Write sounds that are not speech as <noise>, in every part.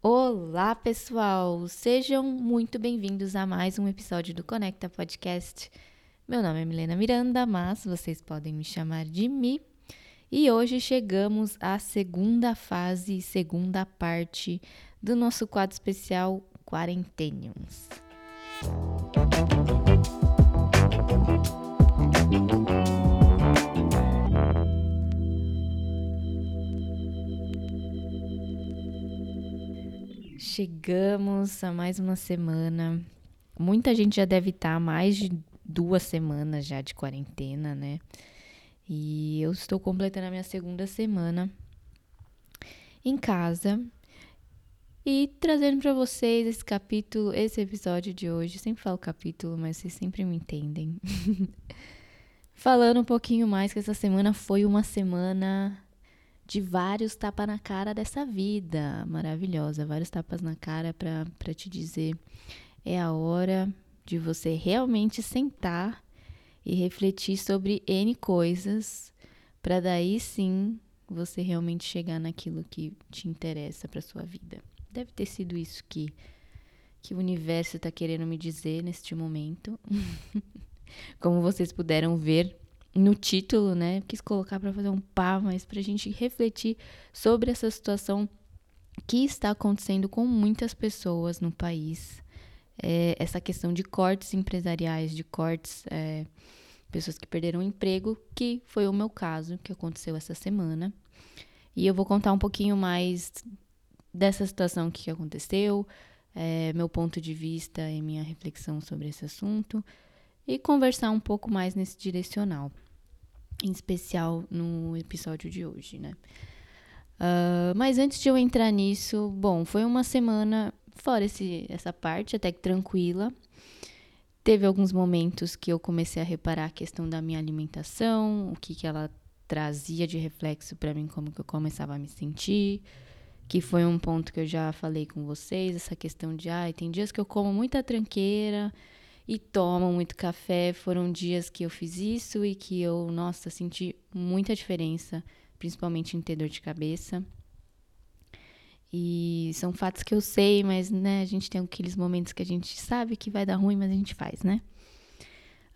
Olá, pessoal! Sejam muito bem-vindos a mais um episódio do Conecta Podcast. Meu nome é Milena Miranda, mas vocês podem me chamar de Mi. E hoje chegamos à segunda fase, segunda parte do nosso quadro especial Quarenteniums. Chegamos a mais uma semana. Muita gente já deve estar há mais de duas semanas já de quarentena, né? E eu estou completando a minha segunda semana em casa e trazendo para vocês esse capítulo, esse episódio de hoje. sempre falo capítulo, mas vocês sempre me entendem. <laughs> Falando um pouquinho mais que essa semana foi uma semana de vários tapas na cara dessa vida maravilhosa, vários tapas na cara para te dizer é a hora de você realmente sentar e refletir sobre N coisas, para daí sim você realmente chegar naquilo que te interessa para sua vida. Deve ter sido isso que que o universo está querendo me dizer neste momento. <laughs> Como vocês puderam ver no título, né? Quis colocar para fazer um pá, mas para a gente refletir sobre essa situação que está acontecendo com muitas pessoas no país. É, essa questão de cortes empresariais, de cortes, é, pessoas que perderam o emprego, que foi o meu caso, que aconteceu essa semana. E eu vou contar um pouquinho mais dessa situação que aconteceu, é, meu ponto de vista e minha reflexão sobre esse assunto e conversar um pouco mais nesse direcional, em especial no episódio de hoje, né? Uh, mas antes de eu entrar nisso, bom, foi uma semana, fora esse, essa parte, até que tranquila. Teve alguns momentos que eu comecei a reparar a questão da minha alimentação, o que, que ela trazia de reflexo para mim, como que eu começava a me sentir, que foi um ponto que eu já falei com vocês, essa questão de, ai, ah, tem dias que eu como muita tranqueira, e tomam muito café. Foram dias que eu fiz isso e que eu, nossa, senti muita diferença, principalmente em ter dor de cabeça. E são fatos que eu sei, mas né, a gente tem aqueles momentos que a gente sabe que vai dar ruim, mas a gente faz, né?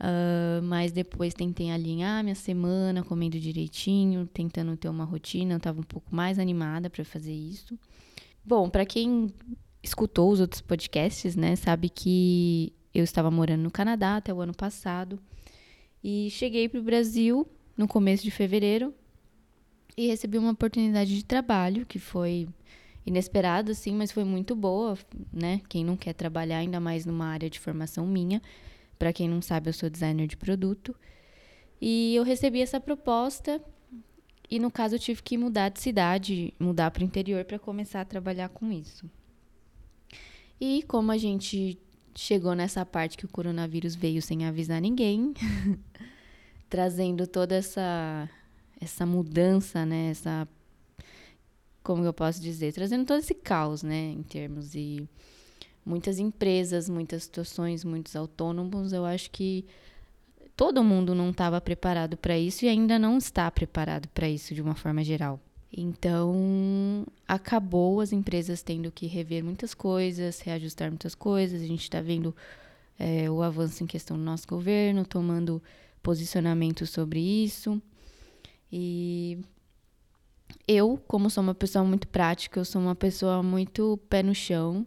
Uh, mas depois tentei alinhar minha semana, comendo direitinho, tentando ter uma rotina. Eu estava um pouco mais animada para fazer isso. Bom, para quem escutou os outros podcasts, né, sabe que eu estava morando no Canadá até o ano passado e cheguei para o Brasil no começo de fevereiro e recebi uma oportunidade de trabalho que foi inesperada, sim, mas foi muito boa, né? Quem não quer trabalhar, ainda mais numa área de formação minha. Para quem não sabe, eu sou designer de produto. E eu recebi essa proposta e no caso eu tive que mudar de cidade, mudar para o interior para começar a trabalhar com isso. E como a gente chegou nessa parte que o coronavírus veio sem avisar ninguém, <laughs> trazendo toda essa essa mudança, né, essa como eu posso dizer, trazendo todo esse caos, né, em termos de muitas empresas, muitas situações, muitos autônomos, eu acho que todo mundo não estava preparado para isso e ainda não está preparado para isso de uma forma geral. Então, acabou as empresas tendo que rever muitas coisas, reajustar muitas coisas. A gente está vendo é, o avanço em questão do nosso governo, tomando posicionamento sobre isso. E eu, como sou uma pessoa muito prática, eu sou uma pessoa muito pé no chão.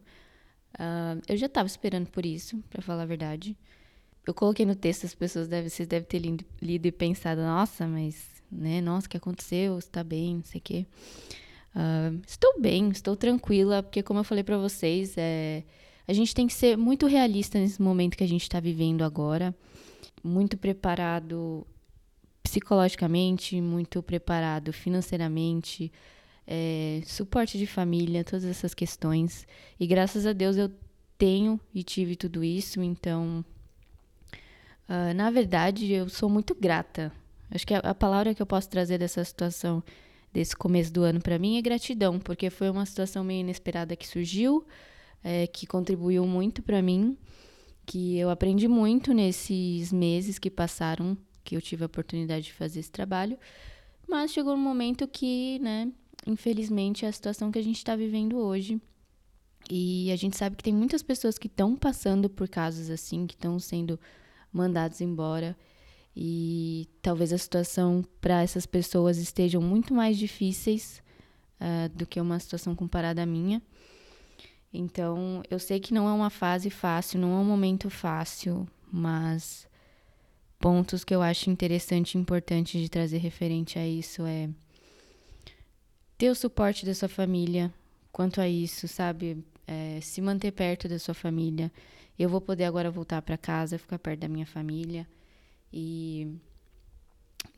Uh, eu já estava esperando por isso, para falar a verdade. Eu coloquei no texto, as pessoas devem, vocês devem ter lido e pensado, nossa, mas né? Nossa, o que aconteceu? Está bem? Não sei o quê. Uh, estou bem, estou tranquila, porque como eu falei para vocês, é, a gente tem que ser muito realista nesse momento que a gente está vivendo agora, muito preparado psicologicamente, muito preparado financeiramente, é, suporte de família, todas essas questões. E graças a Deus eu tenho e tive tudo isso, então, uh, na verdade, eu sou muito grata Acho que a, a palavra que eu posso trazer dessa situação, desse começo do ano para mim é gratidão, porque foi uma situação meio inesperada que surgiu, é, que contribuiu muito para mim, que eu aprendi muito nesses meses que passaram, que eu tive a oportunidade de fazer esse trabalho. Mas chegou um momento que, né, infelizmente, é a situação que a gente está vivendo hoje E a gente sabe que tem muitas pessoas que estão passando por casos assim, que estão sendo mandados embora. E talvez a situação para essas pessoas estejam muito mais difíceis uh, do que uma situação comparada à minha. Então, eu sei que não é uma fase fácil, não é um momento fácil, mas pontos que eu acho interessante e importante de trazer referente a isso é ter o suporte da sua família quanto a isso, sabe? É, se manter perto da sua família. Eu vou poder agora voltar para casa, ficar perto da minha família. E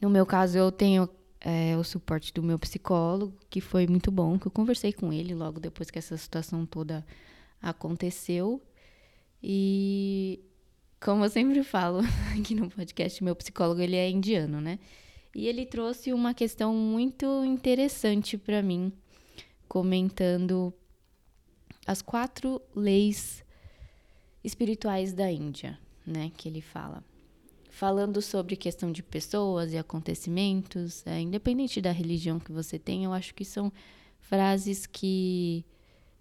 no meu caso, eu tenho é, o suporte do meu psicólogo, que foi muito bom, que eu conversei com ele logo depois que essa situação toda aconteceu. E como eu sempre falo <laughs> aqui no podcast, meu psicólogo ele é indiano, né? E ele trouxe uma questão muito interessante para mim, comentando as quatro leis espirituais da Índia, né? Que ele fala. Falando sobre questão de pessoas e acontecimentos, é, independente da religião que você tem, eu acho que são frases que,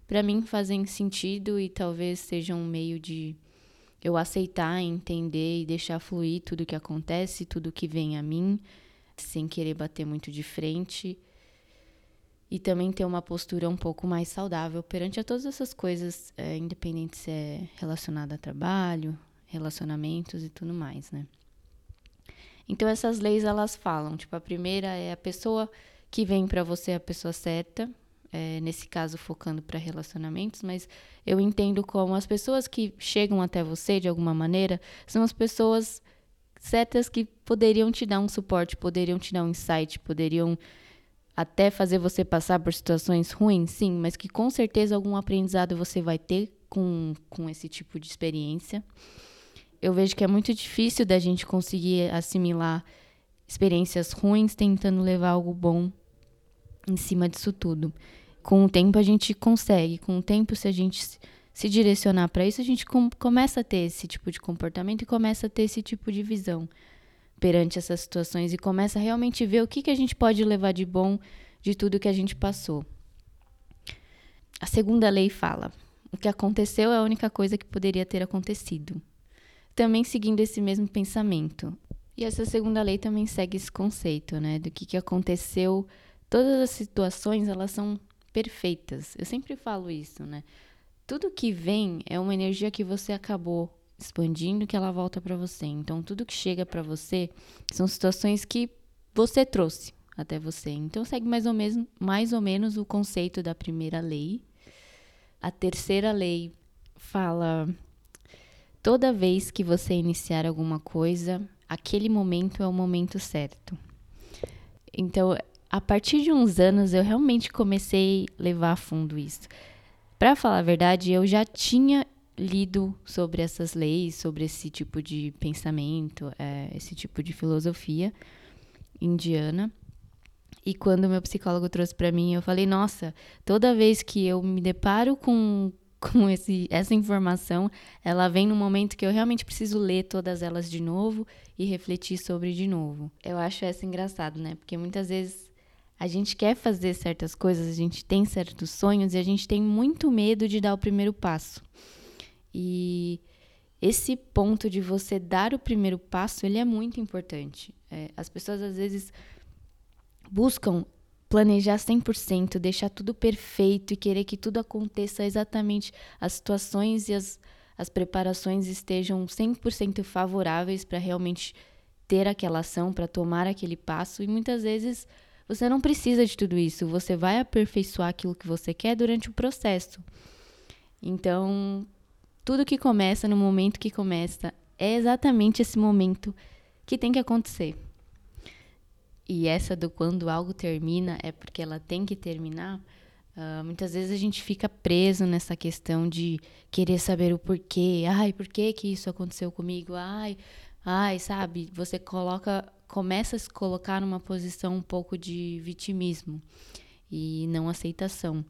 para mim, fazem sentido e talvez sejam um meio de eu aceitar, entender e deixar fluir tudo que acontece, tudo que vem a mim, sem querer bater muito de frente. E também ter uma postura um pouco mais saudável perante a todas essas coisas, é, independente se é relacionada a trabalho, relacionamentos e tudo mais, né? Então essas leis elas falam, tipo, a primeira é a pessoa que vem para você é a pessoa certa, é, nesse caso focando para relacionamentos, mas eu entendo como as pessoas que chegam até você de alguma maneira são as pessoas certas que poderiam te dar um suporte, poderiam te dar um insight, poderiam até fazer você passar por situações ruins, sim, mas que com certeza algum aprendizado você vai ter com, com esse tipo de experiência. Eu vejo que é muito difícil da gente conseguir assimilar experiências ruins tentando levar algo bom em cima disso tudo. Com o tempo a gente consegue, com o tempo se a gente se direcionar para isso, a gente com, começa a ter esse tipo de comportamento e começa a ter esse tipo de visão perante essas situações e começa a realmente ver o que, que a gente pode levar de bom de tudo que a gente passou. A segunda lei fala: o que aconteceu é a única coisa que poderia ter acontecido. Também seguindo esse mesmo pensamento. E essa segunda lei também segue esse conceito, né, do que, que aconteceu Todas as situações, elas são perfeitas. Eu sempre falo isso, né? Tudo que vem é uma energia que você acabou expandindo que ela volta para você. Então, tudo que chega para você são situações que você trouxe até você. Então, segue mais ou, menos, mais ou menos o conceito da primeira lei. A terceira lei fala: toda vez que você iniciar alguma coisa, aquele momento é o momento certo. Então, a partir de uns anos eu realmente comecei a levar a fundo isso. Para falar a verdade, eu já tinha lido sobre essas leis, sobre esse tipo de pensamento, é, esse tipo de filosofia indiana. E quando meu psicólogo trouxe para mim, eu falei: nossa, toda vez que eu me deparo com, <laughs> com esse, essa informação, ela vem no momento que eu realmente preciso ler todas elas de novo e refletir sobre de novo. Eu acho essa engraçado, né? Porque muitas vezes a gente quer fazer certas coisas, a gente tem certos sonhos e a gente tem muito medo de dar o primeiro passo. E esse ponto de você dar o primeiro passo, ele é muito importante. É, as pessoas às vezes buscam planejar 100%, deixar tudo perfeito e querer que tudo aconteça exatamente, as situações e as, as preparações estejam 100% favoráveis para realmente ter aquela ação, para tomar aquele passo e muitas vezes você não precisa de tudo isso, você vai aperfeiçoar aquilo que você quer durante o processo. Então, tudo que começa no momento que começa é exatamente esse momento que tem que acontecer. E essa do quando algo termina é porque ela tem que terminar. Uh, muitas vezes a gente fica preso nessa questão de querer saber o porquê. Ai, por que que isso aconteceu comigo? Ai, ai, sabe? Você coloca começa a se colocar numa posição um pouco de vitimismo e não aceitação.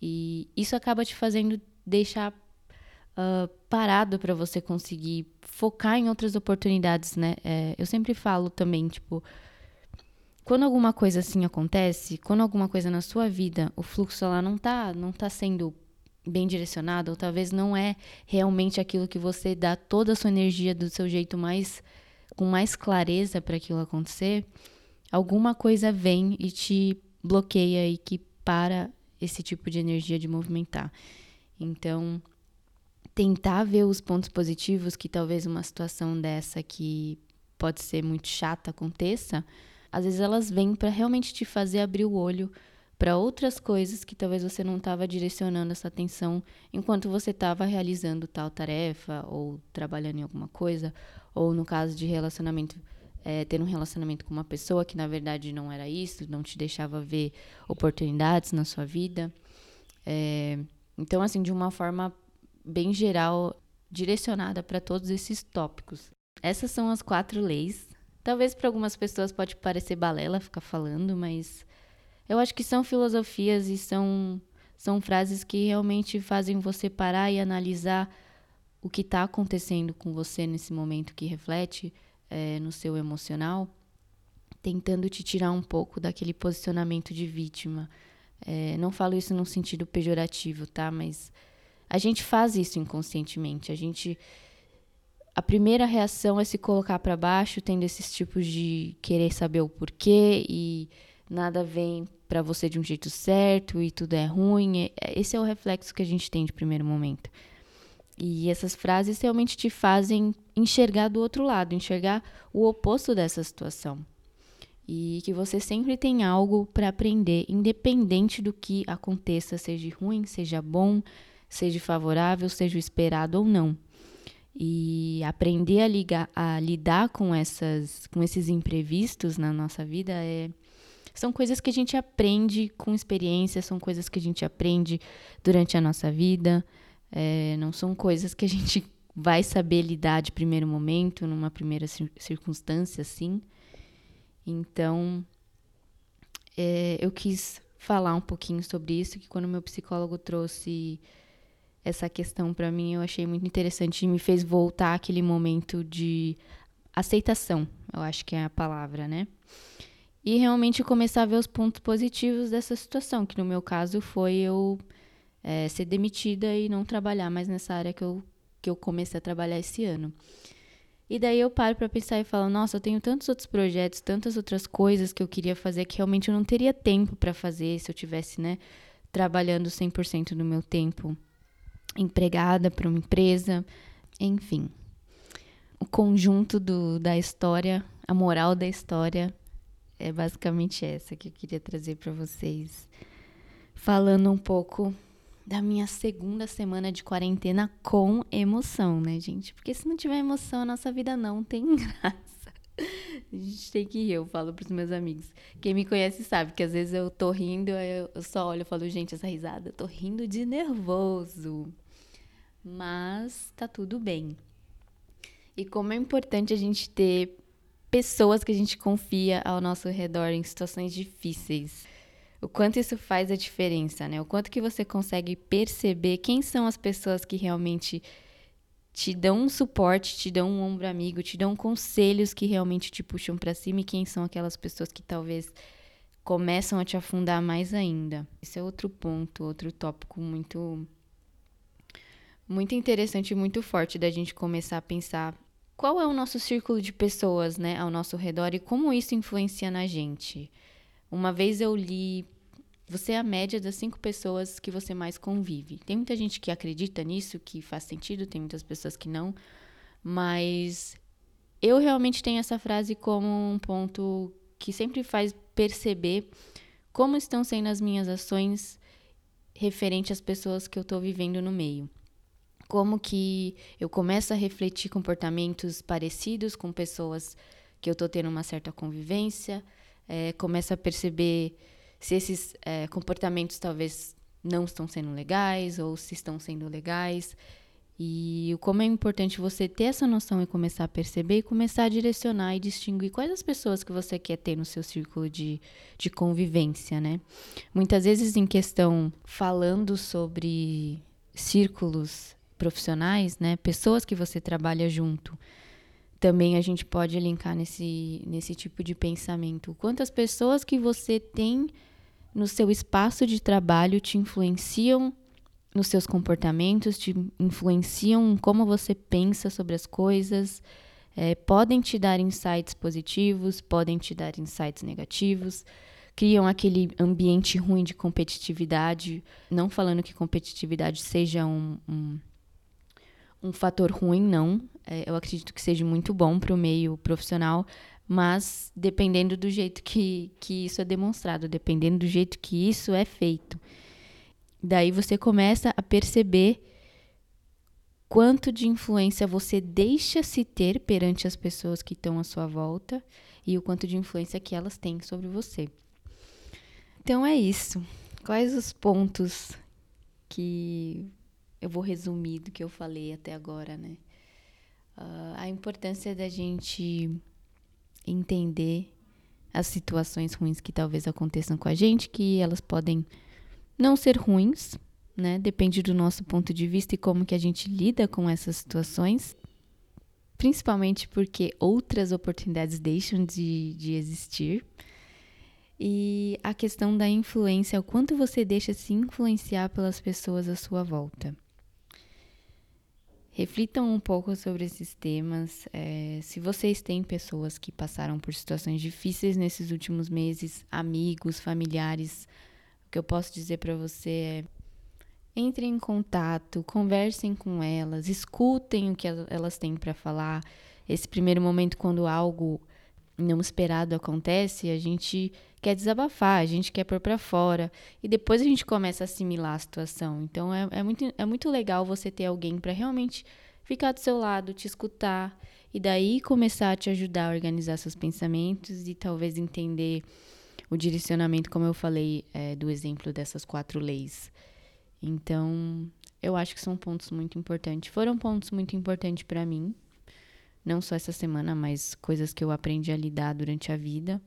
E isso acaba te fazendo deixar uh, parado para você conseguir focar em outras oportunidades, né? É, eu sempre falo também, tipo, quando alguma coisa assim acontece, quando alguma coisa na sua vida, o fluxo lá não tá, não tá sendo bem direcionado, ou talvez não é realmente aquilo que você dá toda a sua energia do seu jeito mais com mais clareza para aquilo acontecer, alguma coisa vem e te bloqueia e que para esse tipo de energia de movimentar. Então, tentar ver os pontos positivos que talvez uma situação dessa que pode ser muito chata aconteça, às vezes elas vêm para realmente te fazer abrir o olho para outras coisas que talvez você não estava direcionando essa atenção enquanto você estava realizando tal tarefa ou trabalhando em alguma coisa, ou no caso de relacionamento, é, ter um relacionamento com uma pessoa que na verdade não era isso, não te deixava ver oportunidades na sua vida. É, então, assim, de uma forma bem geral, direcionada para todos esses tópicos. Essas são as quatro leis. Talvez para algumas pessoas pode parecer balela ficar falando, mas eu acho que são filosofias e são, são frases que realmente fazem você parar e analisar o que está acontecendo com você nesse momento que reflete é, no seu emocional, tentando te tirar um pouco daquele posicionamento de vítima. É, não falo isso num sentido pejorativo, tá? Mas a gente faz isso inconscientemente. A gente. A primeira reação é se colocar para baixo, tendo esses tipos de querer saber o porquê e nada vem para você de um jeito certo e tudo é ruim. É, esse é o reflexo que a gente tem de primeiro momento. E essas frases realmente te fazem enxergar do outro lado, enxergar o oposto dessa situação. E que você sempre tem algo para aprender, independente do que aconteça, seja ruim, seja bom, seja favorável, seja esperado ou não. E aprender a, ligar, a lidar com, essas, com esses imprevistos na nossa vida é, são coisas que a gente aprende com experiência, são coisas que a gente aprende durante a nossa vida, é, não são coisas que a gente <laughs> vai saber lidar de primeiro momento, numa primeira circunstância, assim. Então, é, eu quis falar um pouquinho sobre isso, que quando meu psicólogo trouxe essa questão para mim, eu achei muito interessante e me fez voltar aquele momento de aceitação, eu acho que é a palavra, né? e realmente começar a ver os pontos positivos dessa situação, que no meu caso foi eu é, ser demitida e não trabalhar mais nessa área que eu, que eu comecei a trabalhar esse ano. E daí eu paro para pensar e falo, nossa, eu tenho tantos outros projetos, tantas outras coisas que eu queria fazer que realmente eu não teria tempo para fazer se eu tivesse, né, trabalhando 100% do meu tempo empregada para uma empresa, enfim. O conjunto do, da história, a moral da história é basicamente essa que eu queria trazer para vocês. Falando um pouco da minha segunda semana de quarentena com emoção, né, gente? Porque se não tiver emoção, a nossa vida não tem <laughs> graça. A gente tem que rir, eu falo pros meus amigos. Quem me conhece sabe que às vezes eu tô rindo, eu só olho e falo, gente, essa risada, eu tô rindo de nervoso. Mas tá tudo bem. E como é importante a gente ter pessoas que a gente confia ao nosso redor em situações difíceis. O quanto isso faz a diferença, né? O quanto que você consegue perceber quem são as pessoas que realmente te dão um suporte, te dão um ombro amigo, te dão conselhos que realmente te puxam para cima e quem são aquelas pessoas que talvez começam a te afundar mais ainda. Esse é outro ponto, outro tópico muito muito interessante e muito forte da gente começar a pensar qual é o nosso círculo de pessoas, né, ao nosso redor e como isso influencia na gente? Uma vez eu li, você é a média das cinco pessoas que você mais convive. Tem muita gente que acredita nisso, que faz sentido, tem muitas pessoas que não, mas eu realmente tenho essa frase como um ponto que sempre faz perceber como estão sendo as minhas ações referente às pessoas que eu estou vivendo no meio como que eu começo a refletir comportamentos parecidos com pessoas que eu estou tendo uma certa convivência, é, começo a perceber se esses é, comportamentos talvez não estão sendo legais ou se estão sendo legais. E como é importante você ter essa noção e começar a perceber e começar a direcionar e distinguir quais as pessoas que você quer ter no seu círculo de, de convivência, né? Muitas vezes em questão falando sobre círculos profissionais, né, pessoas que você trabalha junto, também a gente pode linkar nesse, nesse tipo de pensamento. Quantas pessoas que você tem no seu espaço de trabalho te influenciam nos seus comportamentos, te influenciam como você pensa sobre as coisas, é, podem te dar insights positivos, podem te dar insights negativos, criam aquele ambiente ruim de competitividade. Não falando que competitividade seja um, um, um fator ruim, não. É, eu acredito que seja muito bom para o meio profissional, mas dependendo do jeito que, que isso é demonstrado, dependendo do jeito que isso é feito. Daí você começa a perceber quanto de influência você deixa se ter perante as pessoas que estão à sua volta e o quanto de influência que elas têm sobre você. Então é isso. Quais os pontos que eu vou resumir do que eu falei até agora, né? Uh, a importância da gente entender as situações ruins que talvez aconteçam com a gente, que elas podem não ser ruins, né? Depende do nosso ponto de vista e como que a gente lida com essas situações. Principalmente porque outras oportunidades deixam de, de existir. E a questão da influência, o quanto você deixa se influenciar pelas pessoas à sua volta. Reflitam um pouco sobre esses temas. É, se vocês têm pessoas que passaram por situações difíceis nesses últimos meses, amigos, familiares, que eu posso dizer para você é: entrem em contato, conversem com elas, escutem o que elas têm para falar. Esse primeiro momento, quando algo não esperado acontece, a gente quer desabafar, a gente quer pôr para fora e depois a gente começa a assimilar a situação. Então é, é, muito, é muito legal você ter alguém para realmente ficar do seu lado, te escutar e daí começar a te ajudar a organizar seus pensamentos e talvez entender o direcionamento, como eu falei, é, do exemplo dessas quatro leis. Então, eu acho que são pontos muito importantes. Foram pontos muito importantes para mim, não só essa semana, mas coisas que eu aprendi a lidar durante a vida.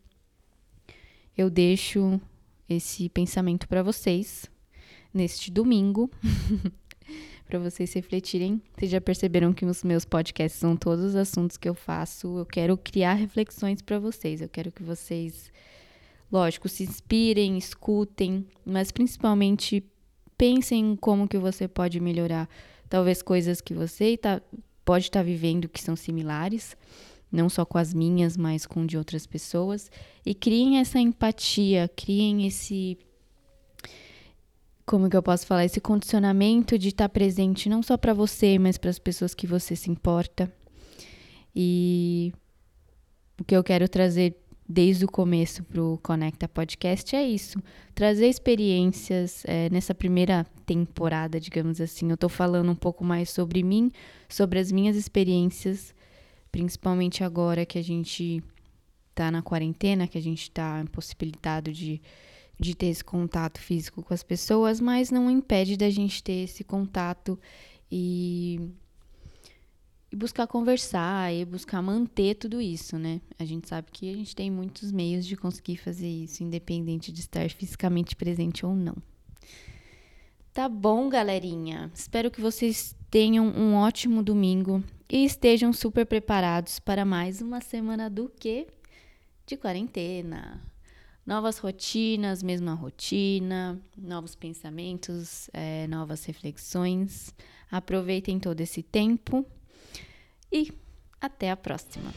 Eu deixo esse pensamento para vocês neste domingo, <laughs> para vocês refletirem. Vocês já perceberam que os meus podcasts são todos os assuntos que eu faço. Eu quero criar reflexões para vocês. Eu quero que vocês Lógico, se inspirem, escutem, mas principalmente pensem em como que você pode melhorar. Talvez coisas que você tá, pode estar vivendo que são similares, não só com as minhas, mas com de outras pessoas. E criem essa empatia, criem esse. Como que eu posso falar? Esse condicionamento de estar presente não só para você, mas para as pessoas que você se importa. E o que eu quero trazer desde o começo para o Conecta Podcast é isso. Trazer experiências é, nessa primeira temporada, digamos assim. Eu estou falando um pouco mais sobre mim, sobre as minhas experiências, principalmente agora que a gente está na quarentena, que a gente está impossibilitado de, de ter esse contato físico com as pessoas, mas não impede da gente ter esse contato e e buscar conversar e buscar manter tudo isso, né? A gente sabe que a gente tem muitos meios de conseguir fazer isso, independente de estar fisicamente presente ou não. Tá bom, galerinha? Espero que vocês tenham um ótimo domingo e estejam super preparados para mais uma semana do que? De quarentena. Novas rotinas, mesma rotina, novos pensamentos, é, novas reflexões. Aproveitem todo esse tempo e até a próxima!